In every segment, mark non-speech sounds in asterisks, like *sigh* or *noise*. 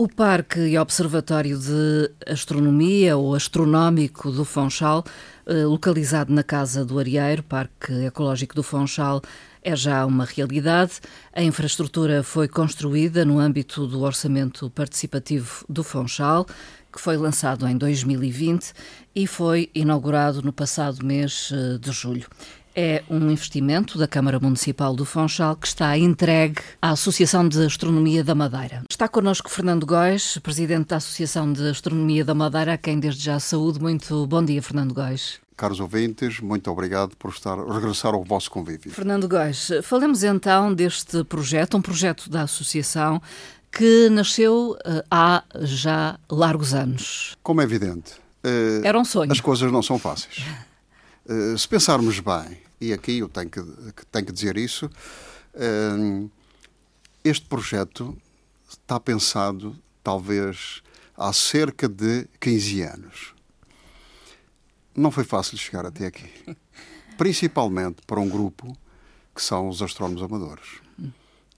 O Parque e Observatório de Astronomia ou Astronómico do Fonchal, eh, localizado na Casa do Arieiro, Parque Ecológico do Fonchal, é já uma realidade. A infraestrutura foi construída no âmbito do Orçamento Participativo do Fonchal, que foi lançado em 2020 e foi inaugurado no passado mês eh, de julho. É um investimento da Câmara Municipal do Funchal que está entregue à Associação de Astronomia da Madeira. Está connosco Fernando Góis, presidente da Associação de Astronomia da Madeira, a quem desde já saúde. Muito bom dia, Fernando Góis. Caros ouvintes, muito obrigado por estar, regressar ao vosso convívio. Fernando Góis, falemos então deste projeto, um projeto da Associação que nasceu uh, há já largos anos. Como é evidente, uh, era um sonho. As coisas não são fáceis. Uh, se pensarmos bem, e aqui eu tenho que, tenho que dizer isso, este projeto está pensado talvez há cerca de 15 anos. Não foi fácil chegar até aqui. *laughs* Principalmente para um grupo que são os astrónomos amadores.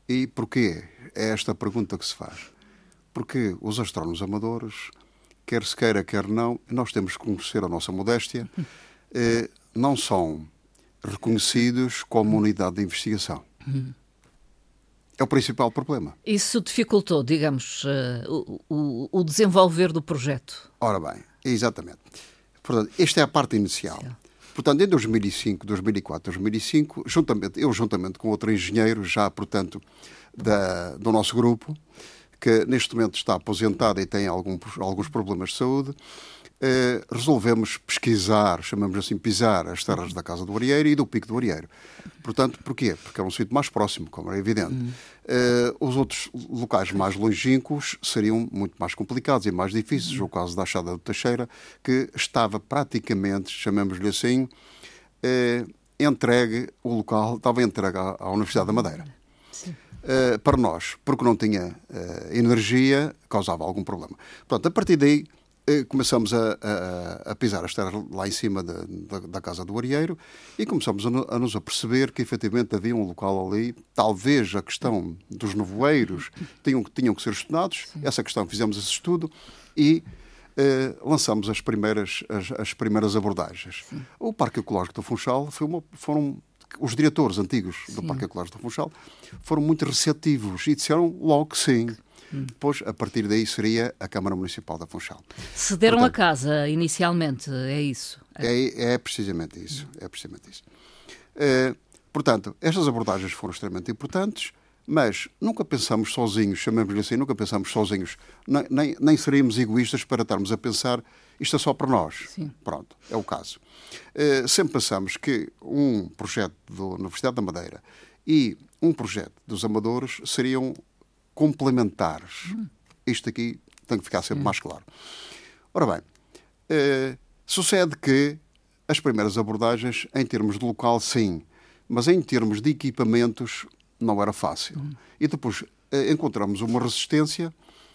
E porquê? É esta pergunta que se faz. Porque os astrónomos amadores, quer se queira, quer não, nós temos que conhecer a nossa modéstia, *laughs* eh, não são reconhecidos como unidade de investigação. É o principal problema. Isso dificultou, digamos, eh, o, o, desenvolver do projeto? Ora bem, exatamente. Portanto, esta é a parte inicial. Sim. Portanto, em 2005, 2004, 2005, juntamente, eu juntamente com outro engenheiro, já, portanto, da, do nosso grupo, que neste momento está aposentado e tem algum, alguns problemas de saúde, eh, resolvemos pesquisar, chamamos assim, pisar as terras da Casa do Arieiro e do Pico do Arieiro. Portanto, porquê? Porque é um sítio mais próximo, como é evidente. Uhum. Eh, os outros locais mais longínquos seriam muito mais complicados e mais difíceis. Uhum. O caso da Achada do Teixeira, que estava praticamente, chamamos-lhe assim, eh, entregue, o local estava entregue à, à Universidade da Madeira. Uh, para nós, porque não tinha uh, energia, causava algum problema. Portanto, a partir daí começamos a, a, a, pisar as terras lá em cima de, da, da, casa do Arieiro e começamos a, a, nos aperceber que efetivamente havia um local ali, talvez a questão dos nevoeiros tinham, tinham que ser estudados, Sim. essa questão fizemos esse estudo e eh, lançamos as primeiras, as, as primeiras abordagens. Sim. O Parque Ecológico do Funchal foi uma, foram os diretores antigos do sim. Parque Ecológico do Funchal foram muito receptivos e disseram logo que sim. Depois, a partir daí, seria a Câmara Municipal da Funchal. Cederam Portanto, a casa inicialmente, é isso? É, é precisamente isso. É precisamente isso. É, portanto, estas abordagens foram extremamente importantes, mas nunca pensamos sozinhos, chamamos-lhe assim, nunca pensamos sozinhos, nem, nem, nem seríamos egoístas para estarmos a pensar isto é só para nós. Sim. Pronto, é o caso. É, sempre pensamos que um projeto da Universidade da Madeira e um projeto dos amadores seriam complementares. Isto aqui tem que ficar sempre mais claro. Ora bem, eh, sucede que as primeiras abordagens, em termos de local, sim, mas em termos de equipamentos, não era fácil. E depois eh, encontramos uma resistência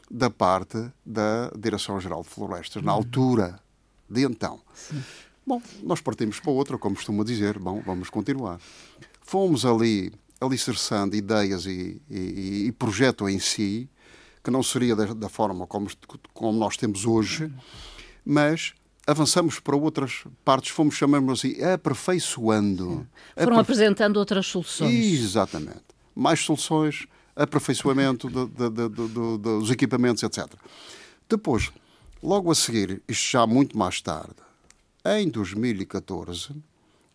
da parte da Direção-Geral de Florestas, na altura de então. Sim. Bom, nós partimos para outra, como costumo dizer, bom, vamos continuar. Fomos ali alicerçando ideias e, e, e, projeto em si, que não seria da, da, forma como, como nós temos hoje, mas avançamos para outras partes, fomos, chamamos assim, aperfeiçoando. Foram aperfe... apresentando outras soluções. Exatamente. Mais soluções, aperfeiçoamento de, de, de, dos equipamentos, etc. Depois, logo a seguir, isto já muito mais tarde, em 2014,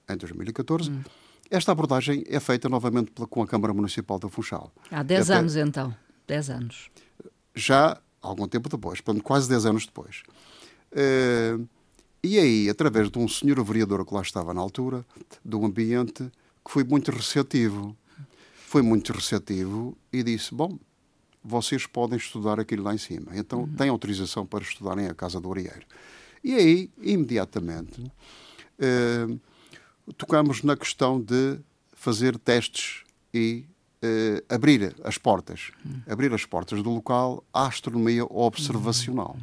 em 2014, hum esta abordagem é feita novamente com a Câmara Municipal da Funchal. Há 10 Até... anos, então. 10 anos. Já algum tempo depois, portanto, quase 10 anos depois. Uh, e aí, através de um senhor vereador que lá estava na altura, do ambiente, que foi muito receptivo. Foi muito receptivo e disse: Bom, vocês podem estudar aquilo lá em cima. Então, uhum. têm autorização para estudarem a Casa do Arieiro. E aí, imediatamente, uh, tocamos na questão de fazer testes e uh, abrir as portas, abrir as portas do local à astronomia observacional.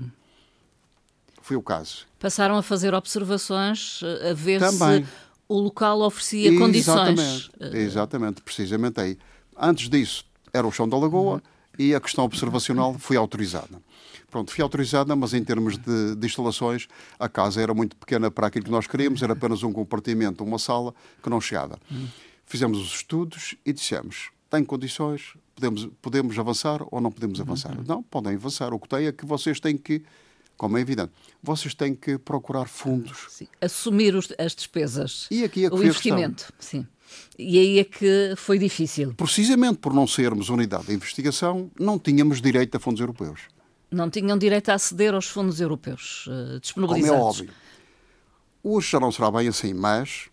Foi o caso. Passaram a fazer observações, eh, a ver Também. se o local oferecia Exatamente. condições. Exatamente, precisamente aí. Antes disso era o chão da lagoa, e a questão observacional foi autorizada. Pronto, foi autorizada, mas em termos de, de, instalações, a casa era muito pequena para aquilo que nós queríamos, era apenas um compartimento, uma sala que não chegava. Fizemos os estudos e dissemos: tem condições, podemos, podemos avançar ou não podemos avançar? Uhum. Não, podem avançar. O que tem é que vocês têm que, como é evidente, vocês têm que procurar fundos. Sim. Assumir os, as despesas. E aqui é que o investimento. Sim. E aí é que foi difícil. Precisamente por não sermos unidade de investigação, não tínhamos direito a fundos europeus. Não tinham direito a aceder aos fundos europeus uh, disponibilizados. Como é óbvio. Hoje já não será bem assim, mas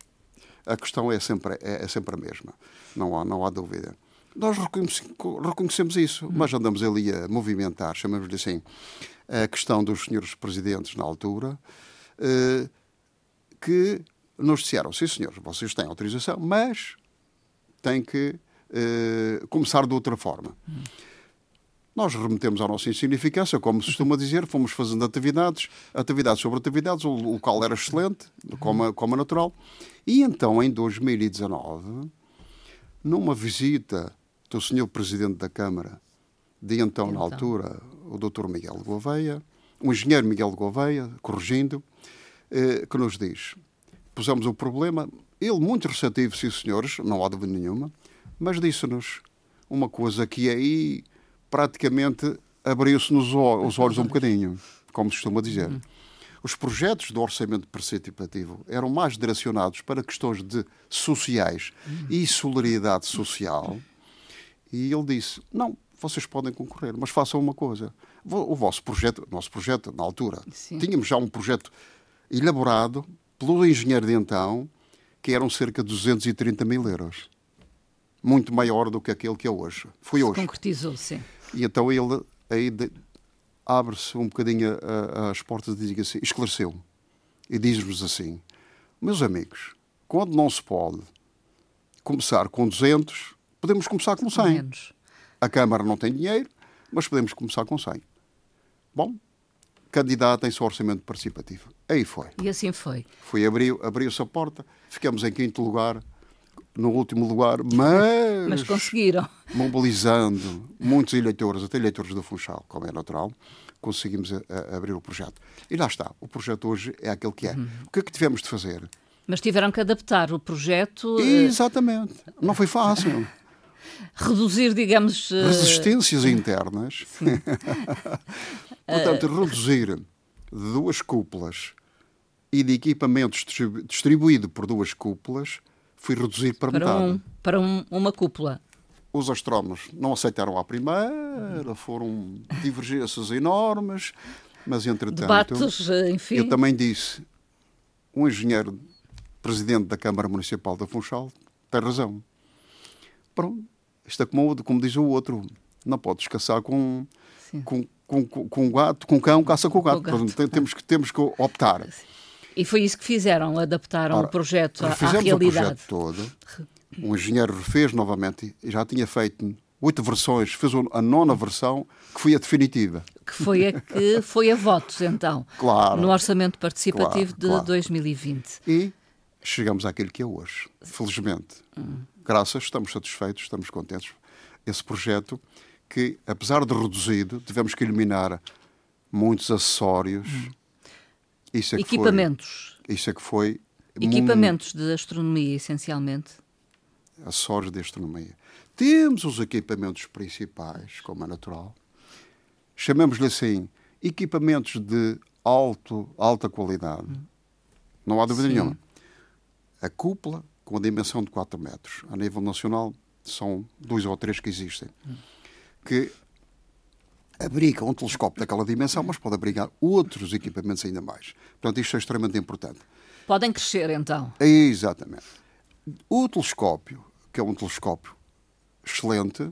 a questão é sempre, é, é sempre a mesma. Não há, não há dúvida. Nós reconhecemos isso, mas andamos ali a movimentar, chamamos-lhe assim, a questão dos senhores presidentes na altura, uh, que nos disseram, sim senhores, vocês têm autorização, mas têm que uh, começar de outra forma. Nós remetemos à nossa insignificância, como se costuma dizer, fomos fazendo atividades, atividades sobre atividades, o local era excelente, como, como é natural. E então, em 2019, numa visita do senhor Presidente da Câmara, de então, então. na altura, o Dr. Miguel Gouveia, o engenheiro Miguel Gouveia, corrigindo, eh, que nos diz: pusemos o problema, ele muito receptivo, sim senhores, não há dúvida nenhuma, mas disse-nos uma coisa que aí praticamente abriu-se-nos os olhos um bocadinho, como se costuma dizer. Uhum. Os projetos do orçamento participativo eram mais direcionados para questões de sociais uhum. e solidariedade social. E ele disse: Não, vocês podem concorrer, mas façam uma coisa. O vosso projeto, nosso projeto, na altura, Sim. tínhamos já um projeto elaborado pelo engenheiro de então, que eram cerca de 230 mil euros. Muito maior do que aquele que é hoje. Foi hoje. Concretizou, sim. E então ele aí abre-se um bocadinho as portas e diz assim, esclareceu e diz-nos assim: Meus amigos, quando não se pode começar com 200, podemos começar com 100. Menos. A Câmara não tem dinheiro, mas podemos começar com 100. Bom, candidatem-se ao orçamento participativo. Aí foi. E assim foi. Foi, abriu, abriu-se a porta, ficamos em quinto lugar no último lugar, mas. mas conseguiram. Mobilizando muitos eleitores, até eleitores do Funchal, como é natural, conseguimos a, a abrir o projeto. E lá está. O projeto hoje é aquele que é. Uhum. O que é que tivemos de fazer? Mas tiveram que adaptar o projeto. Eh, Exatamente. Não foi fácil. *laughs* Reduzir, digamos. Eh, Resistências internas. *laughs* Portanto, reduzir duas cúpulas e de equipamentos distribuído por duas cúpulas fui reduzir para, para metade. Um, para um, uma cúpula. Os astrónomos não aceitaram à primeira, foram divergências enormes, mas entretanto. Debates, enfim. Eu também disse: um engenheiro presidente da Câmara Municipal da Funchal tem razão. Pronto, isto é como, como diz o outro: não podes caçar com, com, com, com, gato, com cão, caça com gato. Com gato. temos, que, temos que optar. E foi isso que fizeram, adaptaram Ora, o projeto à, à realidade. o projeto todo. O engenheiro refez novamente e já tinha feito oito versões, fez a nona versão, que foi a definitiva. Que foi a que *laughs* foi a votos, então, claro, no Orçamento Participativo claro, de claro. 2020. E chegamos àquele que é hoje, felizmente. Hum. Graças, estamos satisfeitos, estamos contentes. Esse projeto que, apesar de reduzido, tivemos que eliminar muitos acessórios, hum isso é Equipamentos. Foi, isso é que foi. Equipamentos de astronomia, essencialmente. Acessórios de astronomia. Temos os equipamentos principais, como é natural. Chamamos-lhe assim, equipamentos de alto, alta qualidade. Não há dúvida Sim. nenhuma. A cúpula, com a dimensão de 4 metros. A nível nacional, são dois ou três que existem. Que abriga um telescópio daquela dimensão, mas pode abrigar outros equipamentos ainda mais. Portanto, isto é extremamente importante. Podem crescer, então. Exatamente. O telescópio, que é um telescópio excelente,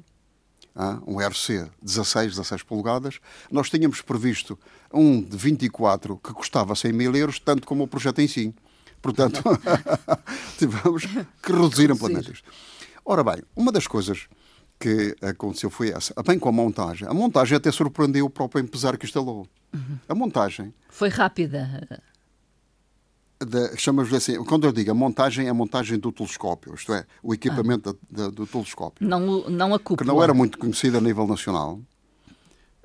um RC 16, 16 polegadas, nós tínhamos previsto um de 24 que custava 100 mil euros, tanto como o projeto em si. Portanto, *laughs* *laughs* tivemos que reduzir amplamente isto. Ora bem, uma das coisas que aconteceu foi essa. Bem com a montagem. A montagem até surpreendeu o próprio empresário que instalou. Uhum. A montagem. Foi rápida. chamamos assim, quando eu digo a montagem, é a montagem do telescópio, isto é, o equipamento ah. da, do telescópio. Não, não a cúpula. Que não era muito conhecido a nível nacional.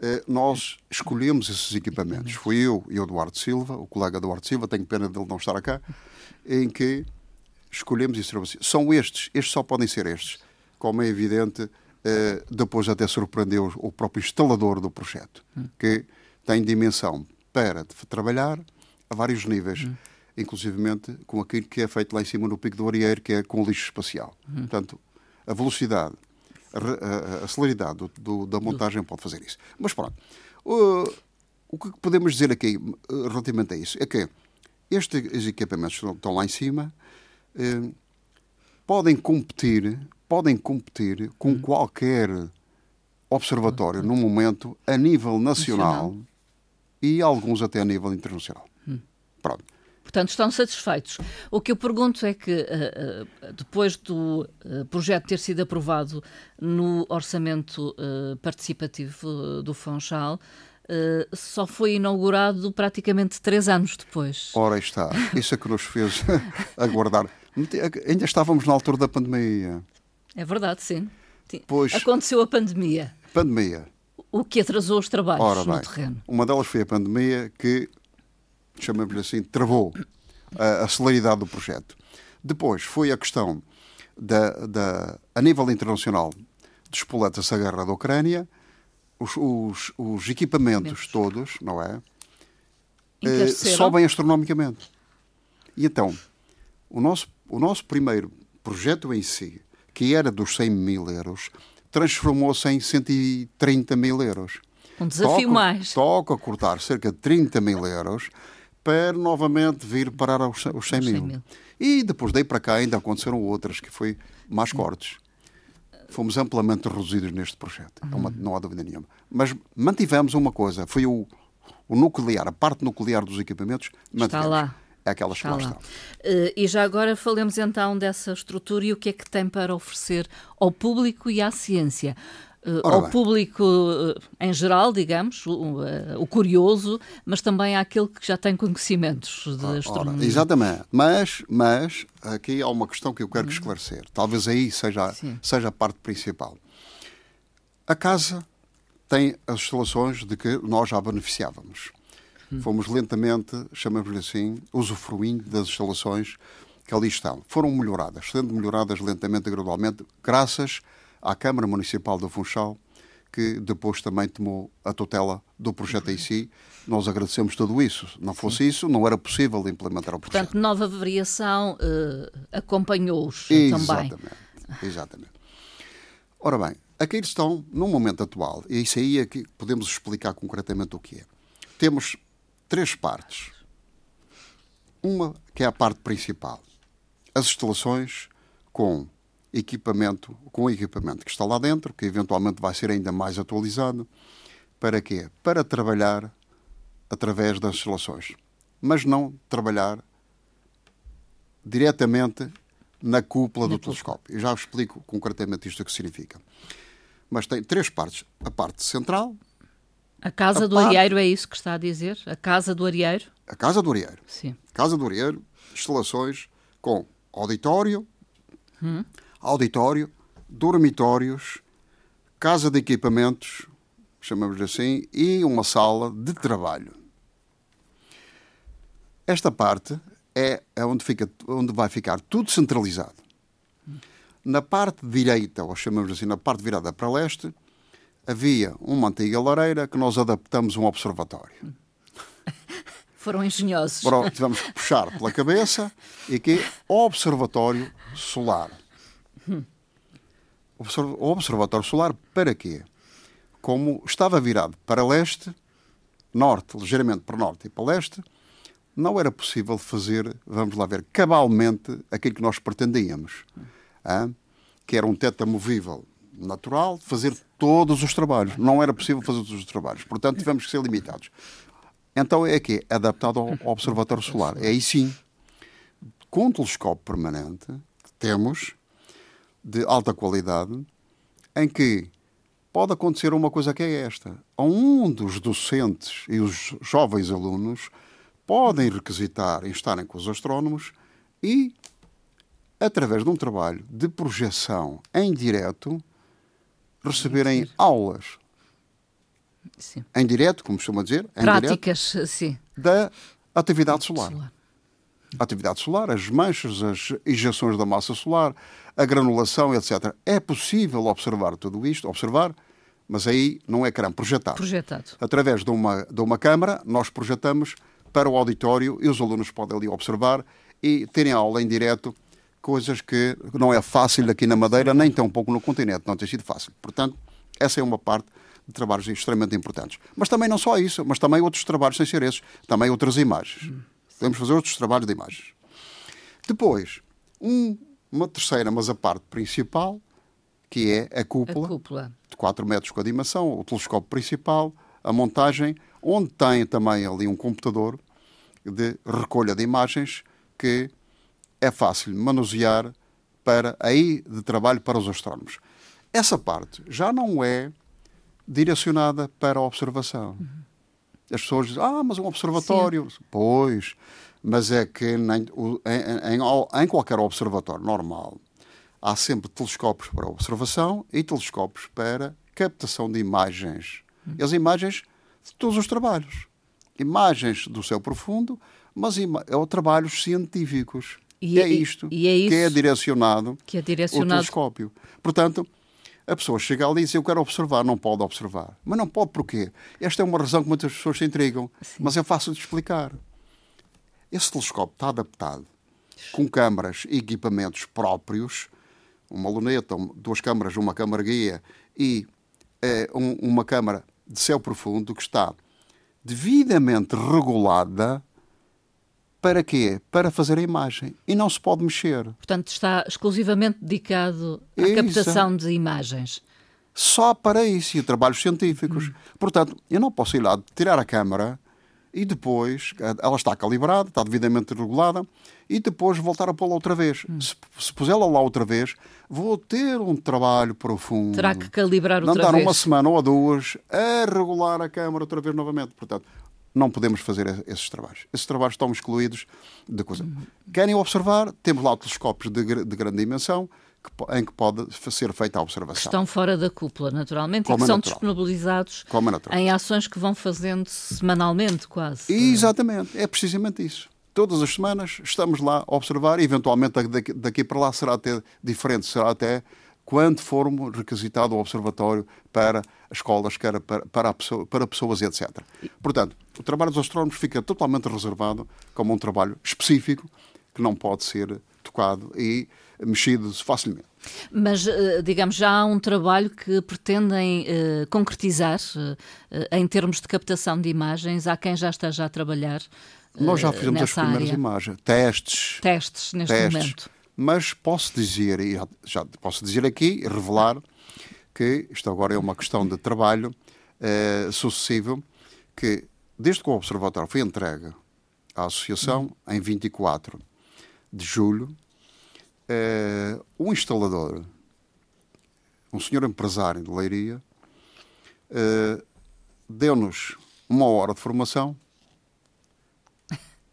Eh, nós escolhemos esses equipamentos. Fui eu e o Eduardo Silva, o colega Eduardo Silva, tenho pena dele não estar cá, em que escolhemos isso. São estes, estes só podem ser estes. Como é evidente, depois até surpreendeu o próprio instalador do projeto, que tem dimensão para trabalhar a vários níveis, uhum. inclusivamente com aquilo que é feito lá em cima no Pico do Arieiro, que é com o lixo espacial. Uhum. Portanto, a velocidade, a, a, a celeridade do, do, da montagem pode fazer isso. Mas pronto, o, o que podemos dizer aqui eh, relativamente a isso é que estes equipamentos estão lá em cima, eh, podem competir, podem competir com uhum. qualquer observatório no momento a nível nacional, nacional, e alguns até a nível internacional. Hum. Pronto. Portanto, estão satisfeitos. O que eu pergunto é que, uh, uh, depois do uh, projeto ter sido aprovado no orçamento participativo do Funchal, só foi inaugurado praticamente três anos depois. Ora está, isso é que nos fez *laughs* aguardar. Ainda estávamos na altura da pandemia. É verdade, sim. Pois, Aconteceu a pandemia. Pandemia. O que atrasou os trabalhos Ora, no bem, terreno. Uma delas foi a pandemia que chamamos-lhe assim, travou a, a celeridade do projeto. Depois foi a questão da, da a nível internacional dos poletas a guerra da Ucrânia, os, os, os equipamentos todos, não é? Eh, sobem astronomicamente. E então, o nosso, o nosso primeiro projeto em si, que era dos 100 mil euros, transformou-se em 130 mil euros. Um desafio toca, mais. Toca cortar cerca de 30 mil euros para novamente vir parar aos, aos 100 mil. 100 mil. E depois daí para cá ainda aconteceram outras, que foi mais cortes. Fomos amplamente reduzidos neste projeto, uhum. não, há, não há dúvida nenhuma. Mas mantivemos uma coisa, foi o, o nuclear, a parte nuclear dos equipamentos, Está lá. Aquelas que lá, lá. estão. Uh, e já agora falemos então dessa estrutura e o que é que tem para oferecer ao público e à ciência. Uh, ao bem. público uh, em geral, digamos, o, o, curioso, mas também àquele que já tem conhecimentos de ora, astronomia. exatamente. Mas, mas aqui há uma questão que eu quero uhum. esclarecer. Talvez aí seja, seja a parte principal. A casa tem as instalações de que nós já beneficiávamos. Uhum. Fomos lentamente, chamamos-lhe assim, usufruindo das instalações que ali estão. Foram melhoradas, sendo melhoradas lentamente e gradualmente, graças à Câmara Municipal do Funchal, que depois também tomou a tutela do projeto em si. Nós agradecemos tudo isso. Não fosse Sim. isso, não era possível implementar o projeto. Portanto, nova variação uh, acompanhou-os também. Exatamente. Ora bem, aqui estão, no momento atual, e isso aí é que podemos explicar concretamente o que é. Temos três partes. Uma que é a parte principal. As instalações com equipamento, com o equipamento que está lá dentro, que eventualmente vai ser ainda mais atualizado. Para quê? Para trabalhar através das instalações, mas não trabalhar diretamente na cúpula do telescópio. Eu já explico concretamente isto que significa. Mas tem três partes. A parte central. A Casa a do. Arieiro é isso que está a dizer? A Casa do Arieiro? A Casa do Arieiro. Sim. Casa do Arieiro, instalações com auditório, hum auditório, dormitórios, casa de equipamentos, chamamos assim, e uma sala de trabalho. Esta parte é, é onde, fica, onde vai ficar tudo centralizado. Na parte direita, ou chamamos assim, na parte virada para leste, havia uma antiga lareira que nós adaptamos um observatório. *laughs* Foram engenhosos. Pronto, tivemos que puxar pela cabeça e que observatório solar. O observatório solar para quê? Como estava virado para leste, norte, ligeiramente para norte e para leste, não era possível fazer, vamos lá ver, cabalmente aquilo que nós pretendíamos. Que era um teto amovível natural, fazer todos os trabalhos. Não era possível fazer todos os trabalhos. Portanto, tivemos que ser limitados. Então é que é adaptado ao *laughs* observatório solar. É aí sim, com um telescópio permanente, temos de alta qualidade, em que pode acontecer uma coisa que é esta. Um dos docentes e os jovens alunos podem requisitar em estarem com os astrónomos e, através de um trabalho de projeção em direto, receberem aulas. Sim. Em direto, como costuma dizer. Práticas, sim. Da atividade solar. solar. A atividade solar, as manchas, as injeções da massa solar, a granulação, etc. É possível observar tudo isto, observar, mas aí não é ecrã, projetado. Projetado. Através de uma, de uma câmara, nós projetamos para o auditório e os alunos podem ali observar e terem aula em direto, coisas que não é fácil aqui na Madeira, nem tão pouco no continente, não tem sido fácil. Portanto, essa é uma parte de trabalhos extremamente importantes. Mas também não só isso, mas também outros trabalhos sem ser esses, também outras imagens. Podemos fazer outros trabalhos de imagens. Depois, um, uma terceira, mas a parte principal, que é a cúpula, a cúpula, de 4 metros com a dimensão, o telescópio principal, a montagem, onde tem também ali um computador de recolha de imagens que é fácil manusear para aí de trabalho para os astrónomos. Essa parte já não é direcionada para a observação. Uhum. As pessoas dizem, ah, mas um observatório. Sim. Pois, mas é que nem, em, em, em, qualquer observatório normal há sempre telescópios para observação e telescópios para captação de imagens. Hum. As imagens de todos os trabalhos. Imagens do céu profundo, mas é trabalhos científicos. E, é isto e, e é que é direcionado, que é direcionado o telescópio. Portanto, a pessoa chega ali e diz: Eu quero observar, não pode observar. Mas não pode porquê? Esta é uma razão que muitas pessoas se intrigam, Sim. mas é fácil de explicar. Esse telescópio está adaptado com câmaras e equipamentos próprios, uma luneta, duas câmaras, uma câmara guia e é, um, uma câmara de céu profundo que está devidamente regulada para quê? Para fazer a imagem. E não se pode mexer. Portanto, está exclusivamente dedicado à isso. captação de imagens. Só para isso e trabalhos científicos. Hum. Portanto, eu não posso ir lá tirar a câmara e depois ela está calibrada, está devidamente regulada e depois voltar a pô-la outra vez. Hum. Se, se pusê-la lá outra vez, vou ter um trabalho profundo. Terá que calibrar outra vez. Não dar uma semana ou duas a regular a câmara outra vez novamente. Portanto, não podemos fazer esses trabalhos. Esses trabalhos estão excluídos da coisa. Querem observar? Temos lá telescópios de, de grande dimensão que, em que pode ser feita a observação. Que estão fora da cúpula, naturalmente, Como e que é são natural. disponibilizados é em ações que vão fazendo semanalmente, quase. Exatamente, é precisamente isso. Todas as semanas estamos lá a observar, e eventualmente daqui, daqui para lá será até diferente, será até quando formos requisitado o observatório para escolas, para, para, pessoa, para pessoas, etc. Portanto, o trabalho dos astrónomos fica totalmente reservado como um trabalho específico que não pode ser tocado e mexido facilmente. Mas, eh, digamos, já há um trabalho que pretendem uh, concretizar uh, em termos de captação de imagens. Há quem já esteja a trabalhar. Nós já fizemos as primeiras área. imagens, testes. Testes neste testes. momento mas posso dizer, e já, posso dizer aqui, revelar, que isto agora é uma questão de trabalho eh, sucessivo, que desde que o Observatório foi entregue à Associação, em 24 de julho, eh, um instalador, um senhor empresário de Leiria, eh, deu-nos uma hora de formação.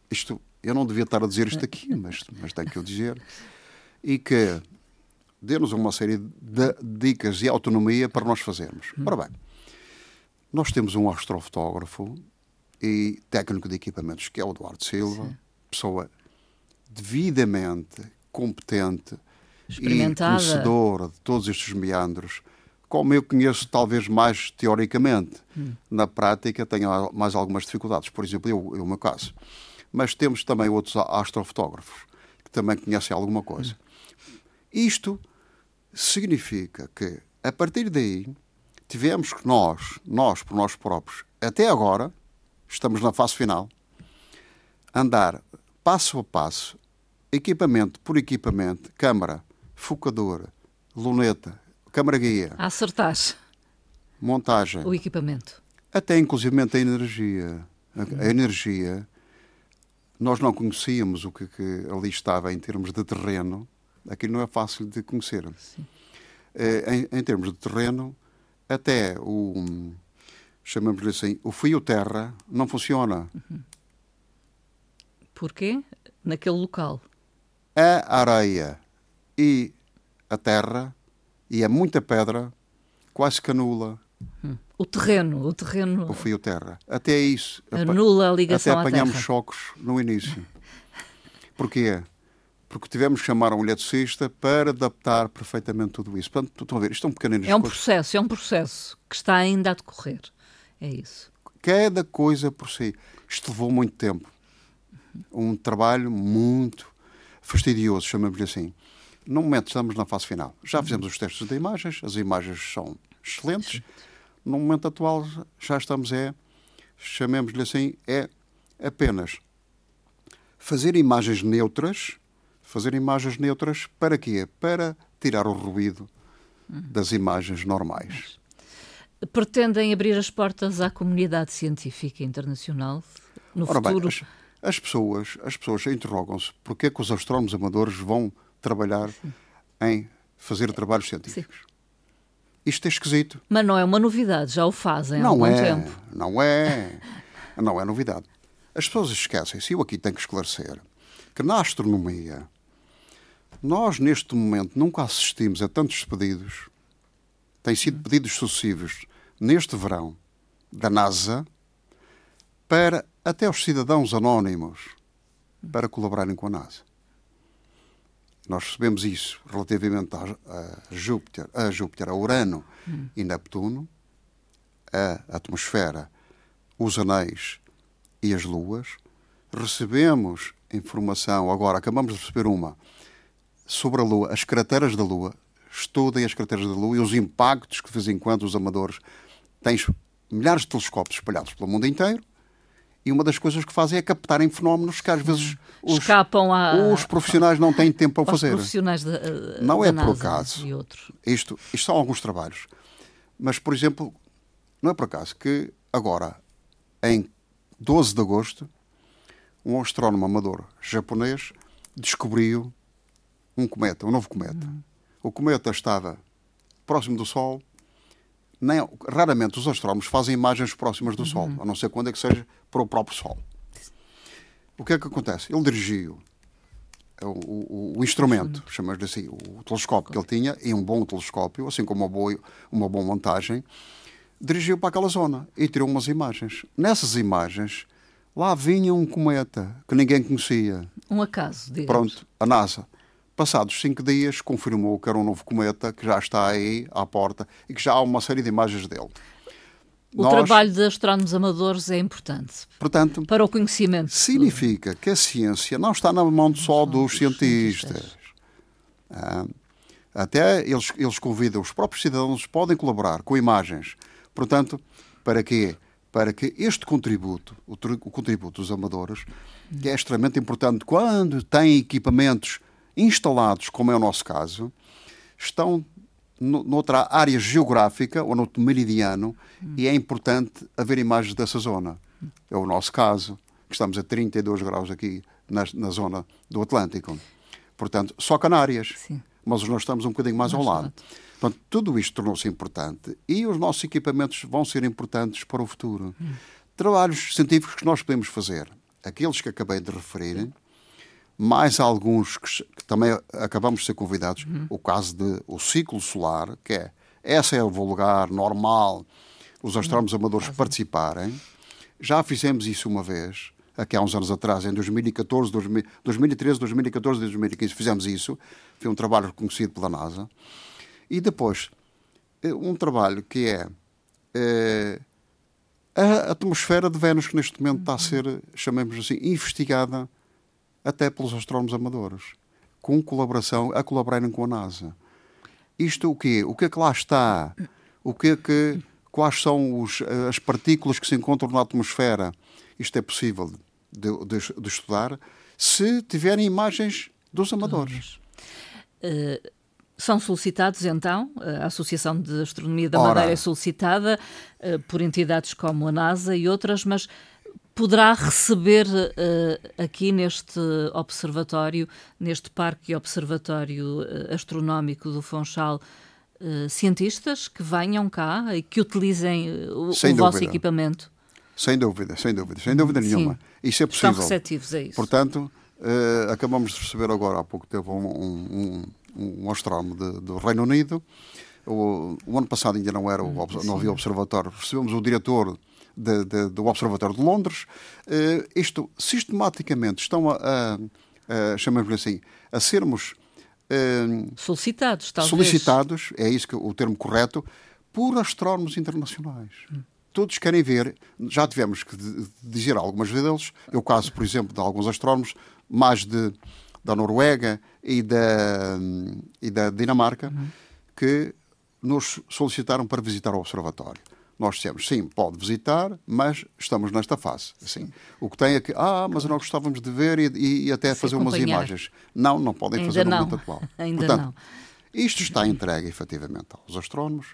Isto, eu não devia estar a dizer isto aqui, mas, mas tenho que o dizer e que dê-nos uma série de dicas e autonomia para nós fazermos. Hum. Ora bem, nós temos um astrofotógrafo e técnico de equipamentos, que é o Eduardo Silva, Sim. pessoa devidamente competente e conhecedora de todos estes meandros, como eu conheço talvez mais teoricamente. Hum. Na prática tenho mais algumas dificuldades, por exemplo, eu, eu o meu caso. Mas temos também outros astrofotógrafos que também conhecem alguma coisa. Hum. Isto significa que, a partir daí, tivemos que nós, nós por nós próprios, até agora, estamos na fase final, andar passo a passo, equipamento por equipamento, câmara, focador, luneta, câmara guia. A acertar. Montagem. O equipamento. Até inclusive a energia. A, a energia, nós não conhecíamos o que, que ali estava em termos de terreno aquilo não é fácil de conhecer. É, em, em, termos de terreno, até o, chamamos-lhe assim, o fio terra não funciona. Uhum. Porquê? Naquele local. A areia e a terra e a muita pedra quase que anula. Hum. O terreno, o terreno. O fio terra. Até isso. Anula a ligação Até apanhamos choques no início. *laughs* Porquê? Porque tivemos que chamar um eletricista para adaptar perfeitamente tudo isso. Portanto, estão a ver, isto é um pequeno É um processo, é um processo que está ainda a decorrer. É isso. Cada coisa por si. Isto levou muito tempo. Um trabalho muito fastidioso, chamamos-lhe assim. No momento estamos na fase final. Já fizemos os testes de imagens, as imagens são excelentes. No momento atual já estamos é, chamemos-lhe assim, é apenas fazer imagens neutras, fazer imagens neutras para quê? Para tirar o ruído das imagens normais. Pretendem abrir as portas à comunidade científica internacional no Ora futuro? Bem, as, as, pessoas, as pessoas interrogam-se porque é que os astrónomos amadores vão trabalhar Sim. em fazer trabalhos científicos. Sim. Isto é esquisito. Mas não é uma novidade, já o fazem não há algum é, tempo. Não é, não é novidade. As pessoas esquecem-se, eu aqui tenho que esclarecer, que na astronomia nós neste momento nunca assistimos a tantos pedidos, têm sido pedidos sucessivos neste verão da NASA para até os cidadãos anónimos para colaborarem com a NASA. Nós recebemos isso relativamente a, Júpiter, a Júpiter, a Urano hum. e Neptuno, a atmosfera, os anéis e as luas. Recebemos informação, agora acabamos de receber uma, sobre a Lua, as crateras da Lua. Estudem as crateras da Lua e os impactos que de vez em quando os amadores têm milhares de telescópios espalhados pelo mundo inteiro e uma das coisas que fazem é captarem fenómenos que às vezes os, Escapam a, os profissionais não têm tempo para fazer. profissionais da, não é por acaso. Isto, isto são alguns trabalhos. Mas, por exemplo, não é por acaso que agora, em 12 de agosto, um astrónomo amador japonês descobriu um cometa, um novo cometa. Hum. O cometa estava próximo do Sol nem, raramente os astrónomos fazem imagens próximas do uhum. Sol, a não ser quando é que seja para o próprio Sol. O que é que acontece? Ele dirigiu o, o, o instrumento, chamamos-lhe assim, o telescópio que ele tinha, e um bom telescópio, assim como uma boa, uma boa montagem, dirigiu para aquela zona e tirou umas imagens. Nessas imagens, lá vinha um cometa que ninguém conhecia. Um acaso, digamos. Pronto, a NASA Passados cinco dias, confirmou que era um novo cometa que já está aí à porta e que já há uma série de imagens dele. O Nós, trabalho de astrónomos amadores é importante portanto, para o conhecimento. Significa que a ciência não está na mão só dos cientistas. Ah, até eles, eles convidam, os próprios cidadãos podem colaborar com imagens. Portanto, para quê? Para que este contributo, o, o contributo dos amadores, que é extremamente importante quando têm equipamentos instalados, como é o nosso caso, estão noutra área geográfica ou noutro meridiano hum. e é importante haver imagens dessa zona. É o nosso caso, que estamos a 32 graus aqui na, na zona do Atlântico. Portanto, só Canárias. Sim. Mas nós estamos um bocadinho mais, mais ao lado. Portanto, tudo isto tornou-se importante e os nossos equipamentos vão ser importantes para o futuro. Hum. Trabalhos científicos que nós podemos fazer, aqueles que acabei de referir, mais alguns que, que também acabamos de ser convidados, uhum. o caso de o ciclo solar, que é esse é o lugar normal, os astrónomos uhum. amadores participarem. Já fizemos isso uma vez, aqui há uns anos atrás, em 2014, 2013, 2014 e 2015, fizemos isso. Foi um trabalho reconhecido pela NASA. E depois, eh, um trabalho que é, é a atmosfera de Vênus, que neste momento está a uhum. ser, chamemos assim, investigada até pelos astrónomos amadores, com colaboração, a colaborarem com a NASA. Isto o quê? O que é que lá está? O que é que, quais são os, as partículas que se encontram na atmosfera? Isto é possível de, de, de estudar se tiverem imagens dos amadores. Uh, são solicitados, então, a Associação de Astronomia da Madeira é solicitada uh, por entidades como a NASA e outras, mas poderá receber uh, aqui neste observatório, neste parque e observatório uh, astronómico do Funchal, uh, cientistas que venham cá e que utilizem o, o vosso equipamento? Sem dúvida, sem dúvida, sem dúvida nenhuma. Sim. Isso é possível. Estão receptivos a isso. Portanto, uh, acabamos de receber agora, há pouco tempo, um, um, um astrónomo de, do Reino Unido. O, o, ano passado ainda não, era o, não havia observatório. Recebemos o diretor de, de, do Observatório de Londres. Uh, isto, sistematicamente, estão a, a, a chamamos assim, a sermos uh, solicitados, talvez. Solicitados, é isso que o termo correto, por astrónomos internacionais. Hum. Todos querem ver, já tivemos que dizer algumas deles, é o caso, por exemplo, de alguns astrónomos, mais de, da Noruega e da, e da Dinamarca, uhum. que nos solicitaram para visitar o observatório. Nós dissemos, sim, pode visitar, mas estamos nesta fase. Assim, o que tem é que, ah, mas nós gostávamos de ver e, e até Se fazer umas imagens. Não, não podem Ainda fazer no momento atual. *laughs* Ainda Portanto, não. isto está entregue, efetivamente, aos astrónomos.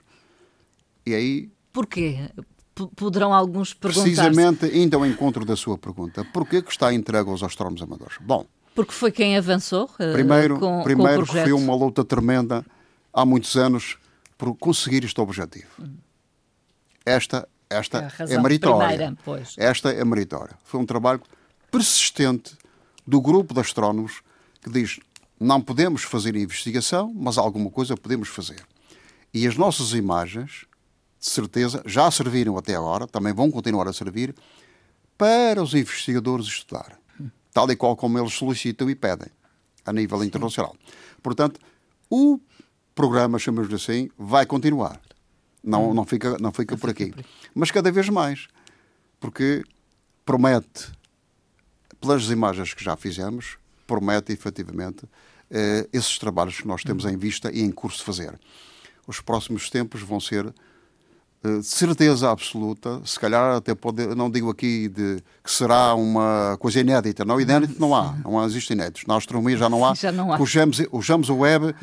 E aí... Porquê? P poderão alguns perguntar Precisamente, ainda ao encontro da sua pergunta. Porquê que está entregue aos astrónomos amadores? Bom... Porque foi quem avançou uh, primeiro, com, primeiro com o foi uma luta tremenda há muitos anos por conseguir este objetivo. Hum. Esta, esta é, é meritória. esta é meritória. Foi um trabalho persistente do grupo de astrónomos que diz não podemos fazer investigação, mas alguma coisa podemos fazer. E as nossas imagens, de certeza, já serviram até agora, também vão continuar a servir, para os investigadores estudar, tal e qual como eles solicitam e pedem, a nível Sim. internacional. Portanto, o programa, chamamos assim, vai continuar. Não, hum. não fica, não fica por aqui. Mas cada vez mais. Porque promete, pelas imagens que já fizemos, promete efetivamente eh, esses trabalhos que nós temos em vista e em curso de fazer. Os próximos tempos vão ser eh, de certeza absoluta, se calhar até pode, não digo aqui de, que será uma coisa inédita, não, inédito não há, *laughs* não existe inéditos. Na astronomia já não há, já não há. o James, o James Webb,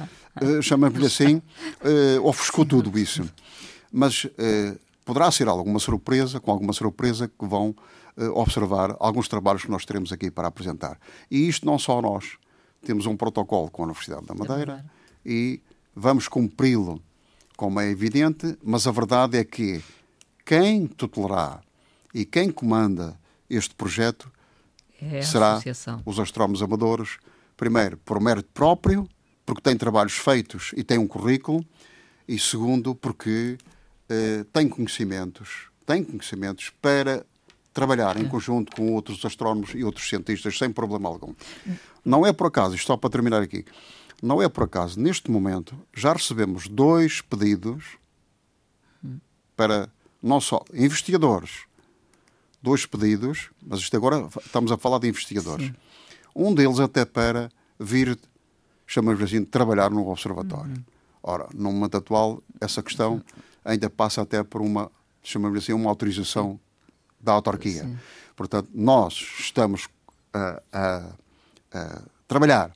uh, chamamos-lhe assim, uh, ofuscou tudo isso *laughs* mas eh, poderá ser alguma surpresa, com alguma surpresa, que vão eh, observar alguns trabalhos que nós teremos aqui para apresentar. E isto não só nós. Temos um protocolo com a Universidade da Madeira e vamos cumpri-lo, como é evidente, mas a verdade é que quem tutelará e quem comanda este projeto é será associação. os astrónomos amadores, primeiro por mérito próprio, porque tem trabalhos feitos e tem um currículo, e segundo porque uh, tem conhecimentos, tem conhecimentos para trabalhar em conjunto com outros astrónomos e outros cientistas sem problema algum. Não é por acaso, isto só para terminar aqui, não é por acaso, neste momento já recebemos dois pedidos para não só investigadores, dois pedidos, mas isto agora estamos a falar de investigadores. Sim. Um deles até para vir, chamamos assim, trabalhar no observatório. Uhum. Ora, no momento atual, essa questão ainda passa até por uma, chamamos assim, uma autorização da autarquia. Sim. Portanto, nós estamos a, a, a, trabalhar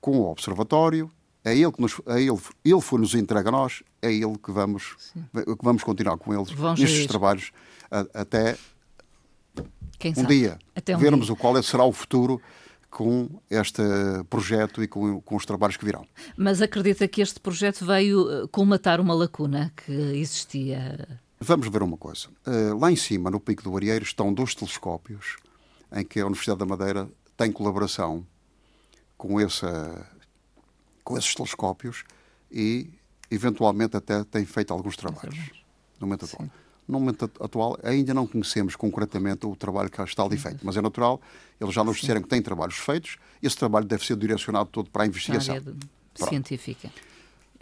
com o observatório, é ele que nos, é ele, ele foi nos entregue a nós, é ele que vamos, que vamos continuar com eles Vão gerir. trabalhos a, até Quem um sabe? dia até um vermos dia. o qual é, será o futuro com este projeto e com, com, os trabalhos que virão. Mas acredita que este projeto veio eh, colmatar uma lacuna que existia? Vamos ver uma coisa. Uh, lá em cima, no Pico do Arieiro, estão dois telescópios em que a Universidade da Madeira tem colaboração com, essa, com esses telescópios e, eventualmente, até tem feito alguns trabalhos. No momento atual. No momento atual, ainda não conhecemos concretamente o trabalho que está ali feito, mas é natural, eles já nos disseram que têm trabalhos feitos, esse trabalho deve ser direcionado todo para a investigação. A científica.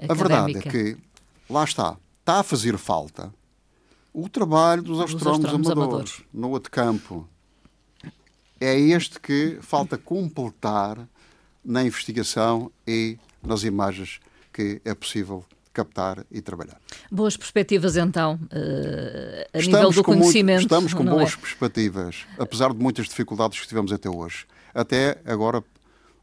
A verdade é que, lá está, está a fazer falta o trabalho dos astrónomos, amadores, amadores, no outro campo. É este que falta completar na investigação e nas imagens que é possível captar e trabalhar. Boas perspectivas, então, uh, a estamos nível do conhecimento. Muito, estamos com boas é? perspectivas, apesar de muitas dificuldades que tivemos até hoje. Até agora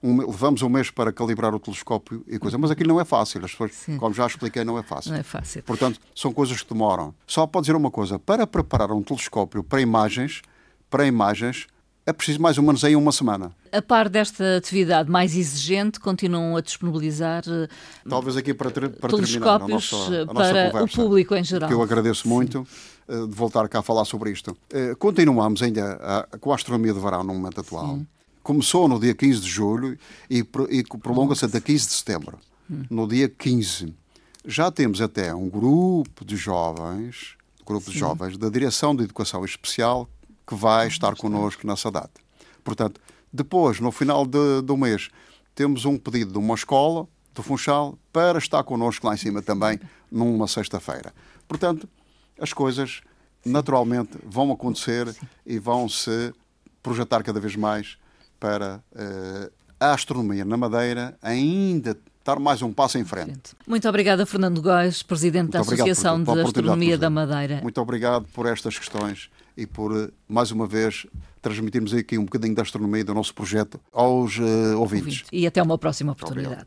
um, levamos um mês para calibrar o telescópio e coisa, mas aquilo não é fácil. As pessoas, Sim. como já expliquei, não é fácil. Não é fácil. Portanto, são coisas que demoram. Só pode dizer uma coisa: para preparar um telescópio para imagens, para imagens, é preciso mais ou menos aí uma semana. A par desta atividade mais exigente, continuam a disponibilizar eh, talvez aqui para, ter, para terminar a nossa, a nossa para conversa, o público em geral. Que eu agradeço muito uh, de voltar cá a falar sobre isto. Continuamos ainda a, com a astronomia de verão no momento atual. Sim. Começou no dia 15 de julho e, e prolonga-se até 15 de setembro. Hum. No dia 15 já temos até um grupo de jovens, grupo Sim. de jovens da Direção de Educação Especial que vai estar connosco nessa data. Portanto, depois, no final de, do mês, temos um pedido de uma escola do Funchal para estar connosco lá em cima também, numa sexta-feira. Portanto, as coisas naturalmente vão acontecer e vão se projetar cada vez mais para uh, a astronomia na Madeira ainda estar mais um passo em frente. Muito obrigada, Fernando Góes, Presidente Muito da Associação por, de Astronomia da Madeira. Muito obrigado por estas questões e por, eh, mais uma vez, transmitirmos aqui um bocadinho da astronomia do nosso projeto aos uh, ouvintes. E até uma próxima oportunidade.